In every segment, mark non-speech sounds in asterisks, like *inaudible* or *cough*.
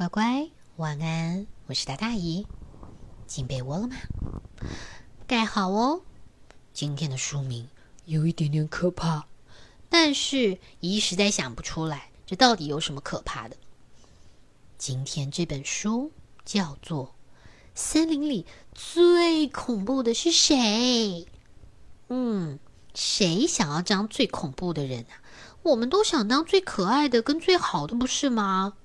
乖乖，晚安！我是大大姨，进被窝了吗？盖好哦。今天的书名有一点点可怕，但是姨实在想不出来，这到底有什么可怕的？今天这本书叫做《森林里最恐怖的是谁》。嗯，谁想要当最恐怖的人啊？我们都想当最可爱的跟最好的，不是吗？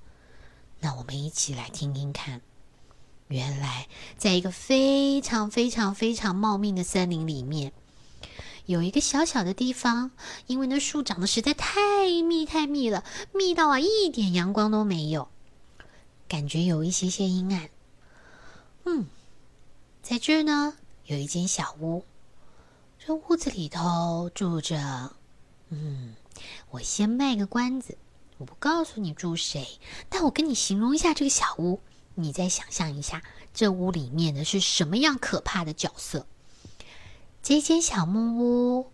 那我们一起来听听看。原来，在一个非常非常非常茂密的森林里面，有一个小小的地方，因为那树长得实在太密太密了，密到啊一点阳光都没有，感觉有一些些阴暗。嗯，在这儿呢，有一间小屋，这屋子里头住着……嗯，我先卖个关子。我不告诉你住谁，但我跟你形容一下这个小屋，你再想象一下，这屋里面的是什么样可怕的角色？这间小木屋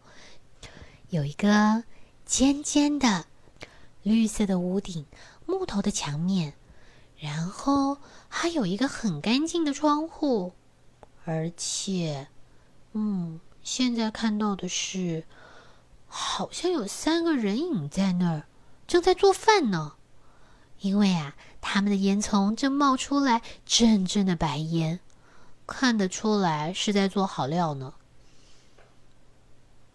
有一个尖尖的绿色的屋顶，木头的墙面，然后还有一个很干净的窗户，而且，嗯，现在看到的是，好像有三个人影在那儿。正在做饭呢，因为啊，他们的烟囱正冒出来阵阵的白烟，看得出来是在做好料呢。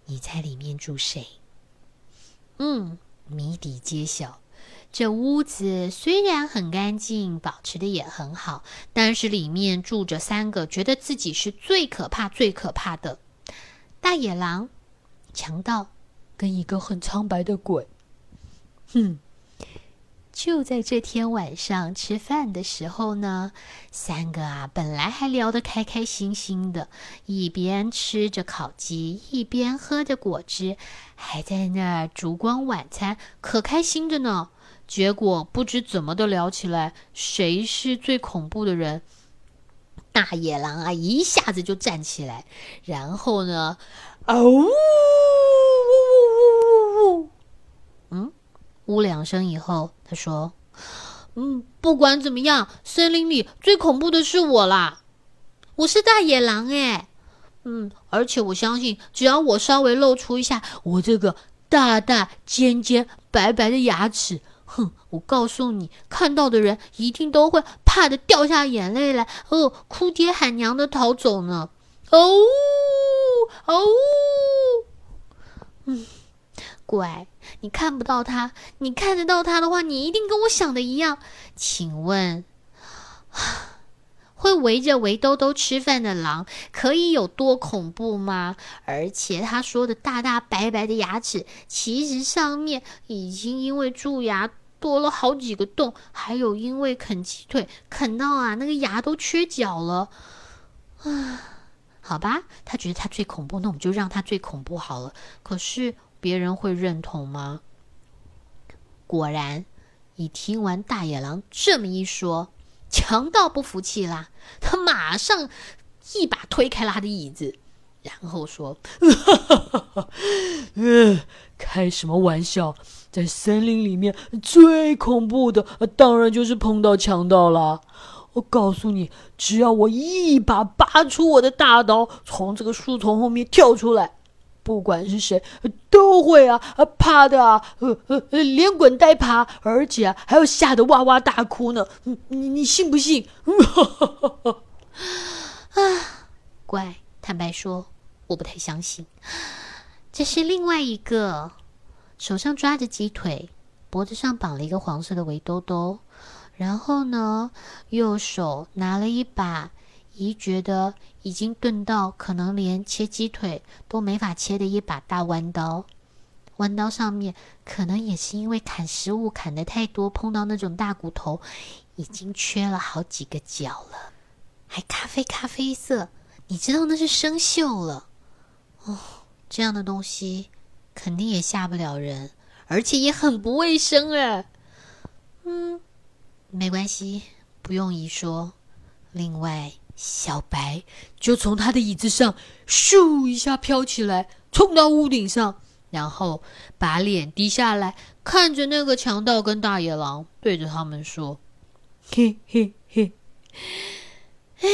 你猜里面住谁？嗯，谜底揭晓。这屋子虽然很干净，保持的也很好，但是里面住着三个觉得自己是最可怕、最可怕的大野狼、强盗跟一个很苍白的鬼。*laughs* 就在这天晚上吃饭的时候呢，三个啊本来还聊得开开心心的，一边吃着烤鸡，一边喝着果汁，还在那儿烛光晚餐，可开心着呢。结果不知怎么的聊起来，谁是最恐怖的人？大野狼啊，一下子就站起来，然后呢，哦，呜呜呜呜，嗯。呜两声以后，他说：“嗯，不管怎么样，森林里最恐怖的是我啦！我是大野狼哎，嗯，而且我相信，只要我稍微露出一下我这个大大尖尖白白的牙齿，哼，我告诉你，看到的人一定都会怕的掉下眼泪来，哦，哭爹喊娘的逃走呢！哦哦，嗯。”乖，你看不到他，你看得到他的话，你一定跟我想的一样。请问，*sighs* 会围着围兜兜吃饭的狼可以有多恐怖吗？而且他说的大大白白的牙齿，其实上面已经因为蛀牙多了好几个洞，还有因为啃鸡腿啃到啊，那个牙都缺角了。啊，*sighs* 好吧，他觉得他最恐怖，那我们就让他最恐怖好了。可是。别人会认同吗？果然，你听完大野狼这么一说，强盗不服气啦，他马上一把推开了他的椅子，然后说：“嗯，*laughs* 开什么玩笑？在森林里面最恐怖的，当然就是碰到强盗了。我告诉你，只要我一把拔出我的大刀，从这个树丛后面跳出来。”不管是谁，都会啊啊怕的啊，呃呃连滚带爬，而且还要吓得哇哇大哭呢。你你你信不信？*laughs* 啊，乖，坦白说，我不太相信。这是另外一个，手上抓着鸡腿，脖子上绑了一个黄色的围兜兜，然后呢，右手拿了一把。姨觉得已经钝到可能连切鸡腿都没法切的一把大弯刀，弯刀上面可能也是因为砍食物砍的太多，碰到那种大骨头，已经缺了好几个角了，还咖啡咖啡色，你知道那是生锈了哦。这样的东西肯定也吓不了人，而且也很不卫生哎。嗯，没关系，不用姨说。另外。小白就从他的椅子上咻一下飘起来，冲到屋顶上，然后把脸低下来，看着那个强盗跟大野狼，对着他们说：“嘿嘿嘿。哎，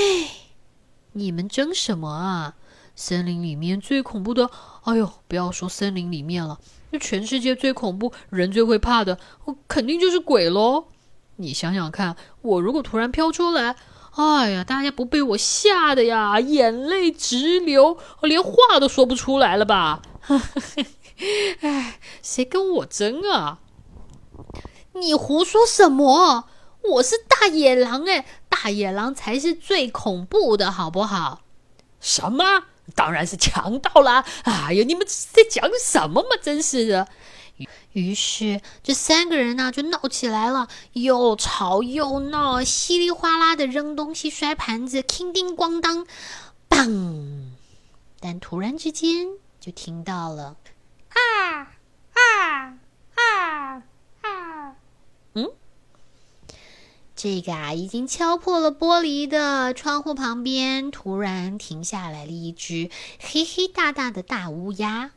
你们争什么啊？森林里面最恐怖的，哎呦，不要说森林里面了，那全世界最恐怖、人最会怕的，我肯定就是鬼喽。你想想看，我如果突然飘出来，哎呀，大家不被我吓得呀，眼泪直流，连话都说不出来了吧？*laughs* 哎，谁跟我争啊？你胡说什么？我是大野狼哎，大野狼才是最恐怖的，好不好？什么？当然是强盗啦！哎呀，你们在讲什么嘛？真是的。于是这三个人呢就闹起来了，又吵又闹，稀里哗啦的扔东西、摔盘子，叮叮咣当，砰！但突然之间就听到了啊啊啊啊！嗯，这个啊已经敲破了玻璃的窗户旁边，突然停下来了一只黑黑大大的大乌鸦。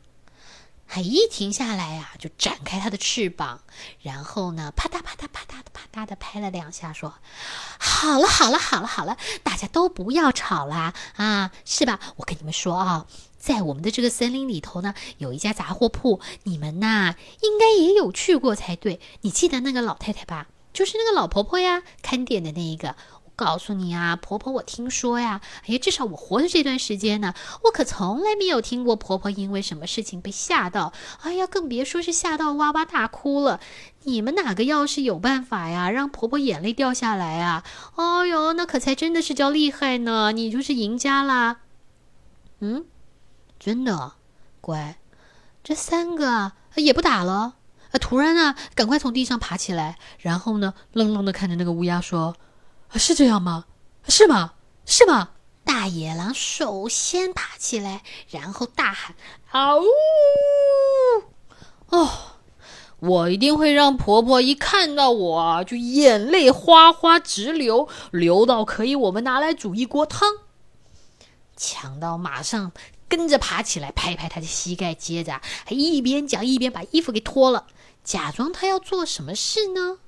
还一停下来呀，就展开它的翅膀，然后呢，啪嗒啪嗒啪嗒的啪嗒的拍了两下，说：“好了好了好了好了，大家都不要吵啦啊，是吧？我跟你们说啊，在我们的这个森林里头呢，有一家杂货铺，你们呐应该也有去过才对。你记得那个老太太吧？就是那个老婆婆呀，看店的那一个。”告诉你啊，婆婆，我听说呀，哎呀，至少我活的这段时间呢，我可从来没有听过婆婆因为什么事情被吓到，哎呀，更别说是吓到哇哇大哭了。你们哪个要是有办法呀，让婆婆眼泪掉下来啊？哎呦，那可才真的是叫厉害呢，你就是赢家啦。嗯，真的，乖，这三个也不打了。啊，突然呢，赶快从地上爬起来，然后呢，愣愣的看着那个乌鸦说。是这样吗？是吗？是吗？大野狼首先爬起来，然后大喊：“嗷呜！”哦，我一定会让婆婆一看到我就眼泪哗哗直流，流到可以我们拿来煮一锅汤。强盗马上跟着爬起来，拍拍他的膝盖，接着还一边讲一边把衣服给脱了，假装他要做什么事呢？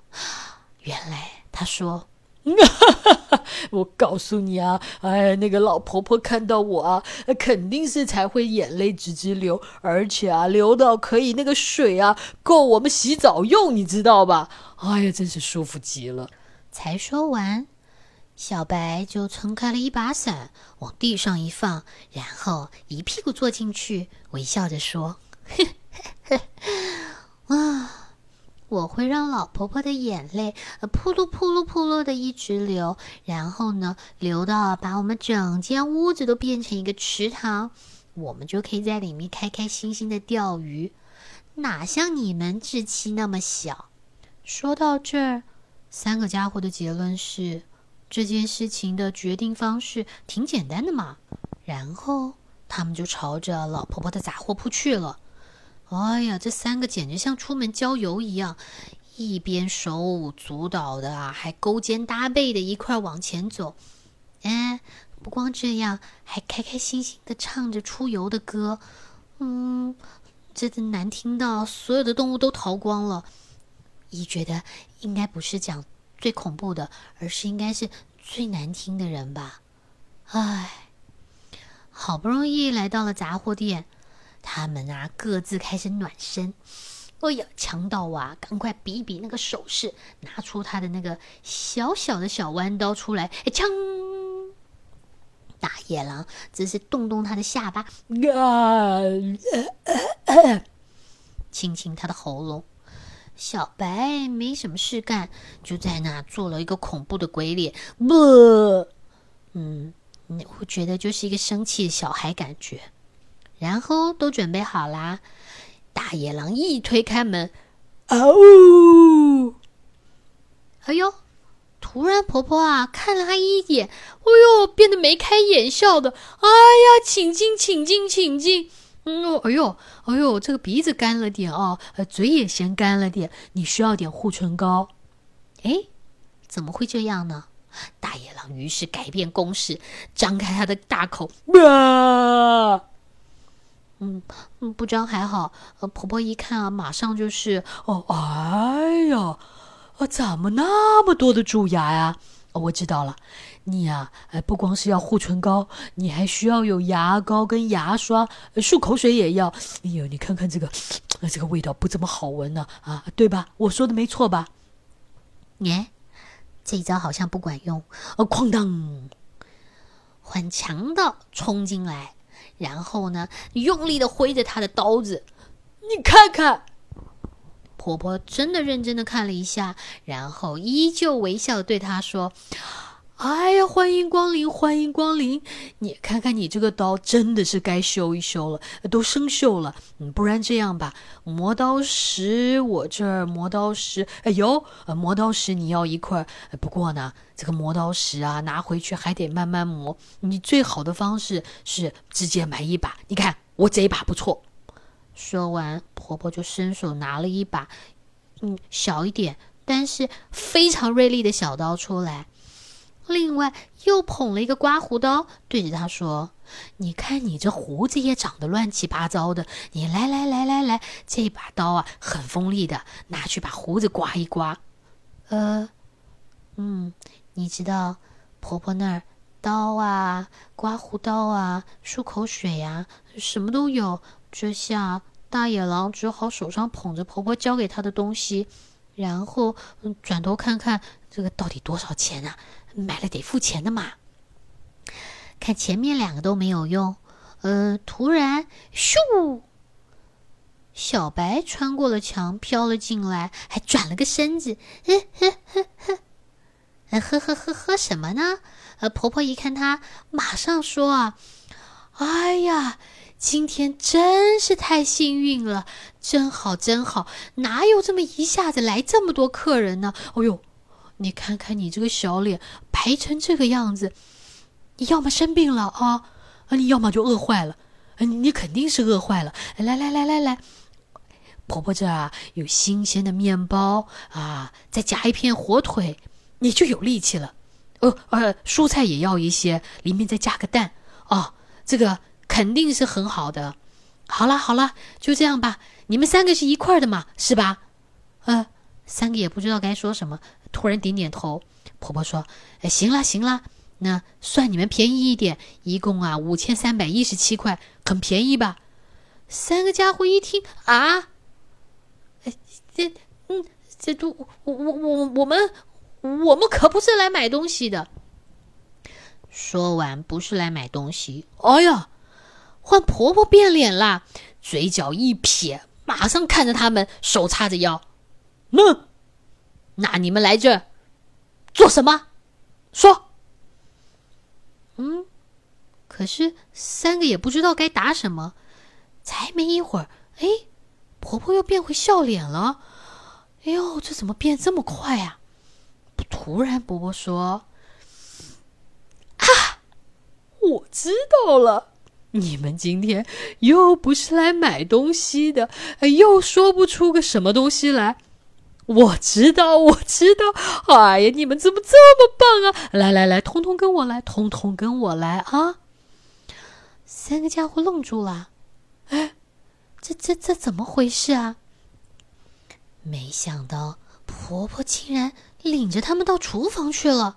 原来他说。*laughs* 我告诉你啊，哎，那个老婆婆看到我啊，肯定是才会眼泪直直流，而且啊，流到可以那个水啊够我们洗澡用，你知道吧？哎呀，真是舒服极了。才说完，小白就撑开了一把伞，往地上一放，然后一屁股坐进去，微笑着说：“啊。”我会让老婆婆的眼泪，呃，扑噜扑噜扑噜的一直流，然后呢，流到把我们整间屋子都变成一个池塘，我们就可以在里面开开心心的钓鱼。哪像你们志气那么小？说到这儿，三个家伙的结论是，这件事情的决定方式挺简单的嘛。然后他们就朝着老婆婆的杂货铺去了。哎呀，这三个简直像出门郊游一样，一边手舞足蹈的啊，还勾肩搭背的一块往前走。哎，不光这样，还开开心心的唱着出游的歌。嗯，真的难听到所有的动物都逃光了。一觉得应该不是讲最恐怖的，而是应该是最难听的人吧。唉，好不容易来到了杂货店。他们啊，各自开始暖身。哎呀，强盗啊，赶快比一比那个手势，拿出他的那个小小的小弯刀出来，哎，枪！大野狼只是动动他的下巴，啊，亲亲他的喉咙。小白没什么事干，就在那做了一个恐怖的鬼脸。不，嗯，我觉得就是一个生气的小孩感觉。然后都准备好啦，大野狼一推开门，啊呜，哎呦！突然婆婆啊看了他一眼，哎呦，变得眉开眼笑的。哎呀，请进，请进，请进。嗯，哎呦，哎呦，这个鼻子干了点哦，呃，嘴也先干了点，你需要点护唇膏。哎，怎么会这样呢？大野狼于是改变攻势，张开他的大口，啊！嗯嗯，不张还好，呃，婆婆一看啊，马上就是哦，哎呀，啊，怎么那么多的蛀牙呀？我知道了，你呀，哎，不光是要护唇膏，你还需要有牙膏跟牙刷，漱口水也要。哎呦，你看看这个，这个味道不怎么好闻呢，啊，对吧？我说的没错吧？耶，这一招好像不管用。啊，哐当，很强盗冲进来，然后呢，用力的挥着他的刀子。你看看。婆婆真的认真的看了一下，然后依旧微笑对他说：“哎呀，欢迎光临，欢迎光临！你看看你这个刀，真的是该修一修了，都生锈了。嗯，不然这样吧，磨刀石我这儿磨刀石，哎呦，磨刀石你要一块。不过呢，这个磨刀石啊，拿回去还得慢慢磨。你最好的方式是直接买一把。你看我这一把不错。”说完，婆婆就伸手拿了一把，嗯，小一点，但是非常锐利的小刀出来。另外，又捧了一个刮胡刀，对着他说：“你看，你这胡子也长得乱七八糟的。你来来来来来，这把刀啊，很锋利的，拿去把胡子刮一刮。”呃，嗯，你知道，婆婆那儿刀啊、刮胡刀啊、漱口水呀，什么都有。这下大野狼只好手上捧着婆婆交给他的东西，然后转头看看这个到底多少钱啊？买了得付钱的嘛。看前面两个都没有用，呃，突然咻，小白穿过了墙，飘了进来，还转了个身子，呵呵呵呵，呵呵呵呵什么呢？呃，婆婆一看他，马上说啊，哎呀！今天真是太幸运了，真好真好，哪有这么一下子来这么多客人呢？哦呦，你看看你这个小脸白成这个样子，你要么生病了啊，啊，你要么就饿坏了，你你肯定是饿坏了。来来来来来，婆婆这啊有新鲜的面包啊，再夹一片火腿，你就有力气了。哦呃，蔬菜也要一些，里面再加个蛋啊，这个。肯定是很好的。好了好了，就这样吧。你们三个是一块的嘛，是吧？呃，三个也不知道该说什么，突然点点头。婆婆说：“哎，行了行了，那算你们便宜一点，一共啊五千三百一十七块，很便宜吧？”三个家伙一听啊，哎，这嗯，这都我我我我们我们可不是来买东西的。说完，不是来买东西。哎呀！换婆婆变脸啦，嘴角一撇，马上看着他们，手叉着腰，那那你们来这做什么？说。嗯，可是三个也不知道该答什么。才没一会儿，哎，婆婆又变回笑脸了。哎呦，这怎么变这么快呀？突然，婆婆说：“啊，我知道了。”你们今天又不是来买东西的，又说不出个什么东西来。我知道，我知道。哎呀，你们怎么这么棒啊！来来来，通通跟我来，通通跟我来啊！三个家伙愣住了。哎，这这这怎么回事啊？没想到婆婆竟然领着他们到厨房去了，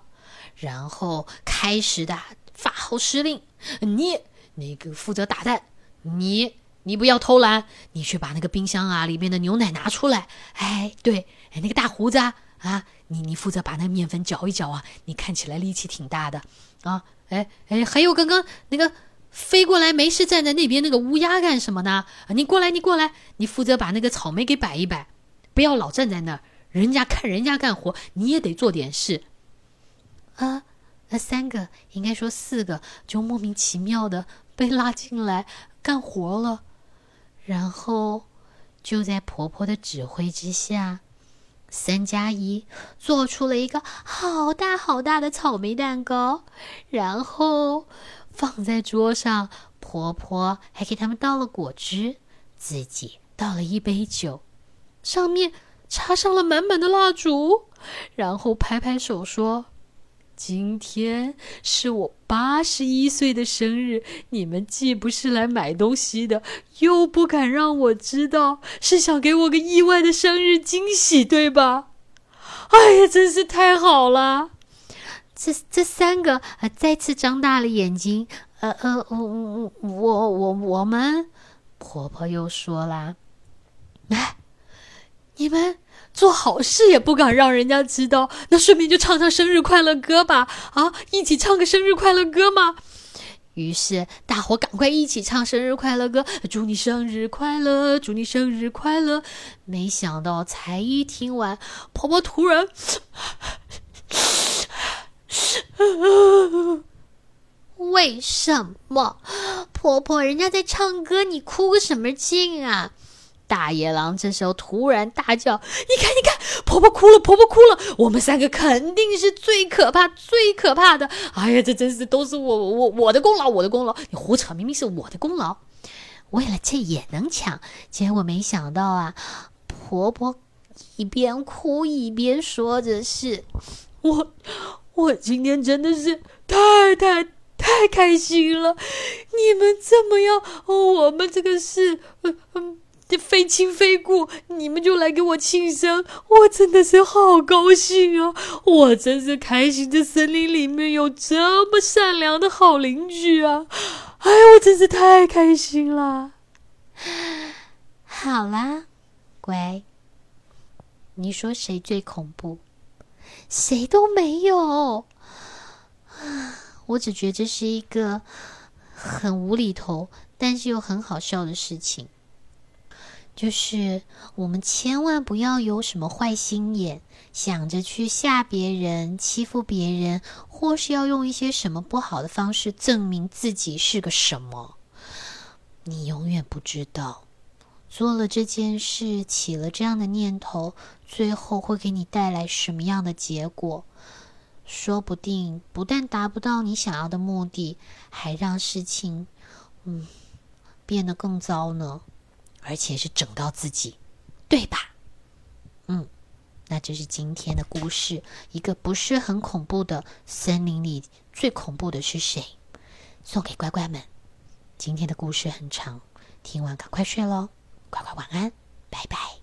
然后开始的发号施令，你。那个负责打蛋，你你不要偷懒，你去把那个冰箱啊里面的牛奶拿出来。哎，对，哎，那个大胡子啊，啊，你你负责把那个面粉搅一搅啊，你看起来力气挺大的啊。哎哎，还有刚刚那个飞过来没事站在那边那个乌鸦干什么呢？你过来，你过来，你负责把那个草莓给摆一摆，不要老站在那儿，人家看人家干活，你也得做点事啊。那三个应该说四个，就莫名其妙的 *laughs* 被拉进来干活了。然后就在婆婆的指挥之下，三加一做出了一个好大好大的草莓蛋糕，然后放在桌上。婆婆还给他们倒了果汁，自己倒了一杯酒，上面插上了满满的蜡烛，然后拍拍手说。今天是我八十一岁的生日，你们既不是来买东西的，又不敢让我知道，是想给我个意外的生日惊喜，对吧？哎呀，真是太好了！这这三个呃再次张大了眼睛，呃呃，我我我我我们，婆婆又说啦，哎，你们做好事也不敢让人家知道，那顺便就唱唱生日快乐歌吧，啊，一起唱个生日快乐歌嘛。于是大伙赶快一起唱生日快乐歌，祝你生日快乐，祝你生日快乐。没想到才一听完，婆婆突然，为什么？婆婆，人家在唱歌，你哭个什么劲啊？大野狼这时候突然大叫：“你看，你看，婆婆哭了，婆婆哭了！我们三个肯定是最可怕、最可怕的！哎呀，这真是都是我、我、我的功劳，我的功劳！你胡扯，明明是我的功劳！为了这也能抢？结果没想到啊，婆婆一边哭一边说着：‘是我，我今天真的是太太太开心了！你们这么要，我们这个是……嗯嗯。’”非亲非故，你们就来给我庆生，我真的是好高兴啊！我真是开心，这森林里面有这么善良的好邻居啊！哎，我真是太开心了。*sighs* 好啦，乖，你说谁最恐怖？谁都没有。*sighs* 我只觉得这是一个很无厘头，但是又很好笑的事情。就是我们千万不要有什么坏心眼，想着去吓别人、欺负别人，或是要用一些什么不好的方式证明自己是个什么。你永远不知道，做了这件事，起了这样的念头，最后会给你带来什么样的结果？说不定不但达不到你想要的目的，还让事情，嗯，变得更糟呢。而且是整到自己，对吧？嗯，那这是今天的故事，一个不是很恐怖的森林里最恐怖的是谁？送给乖乖们。今天的故事很长，听完赶快睡喽，乖乖晚安。拜拜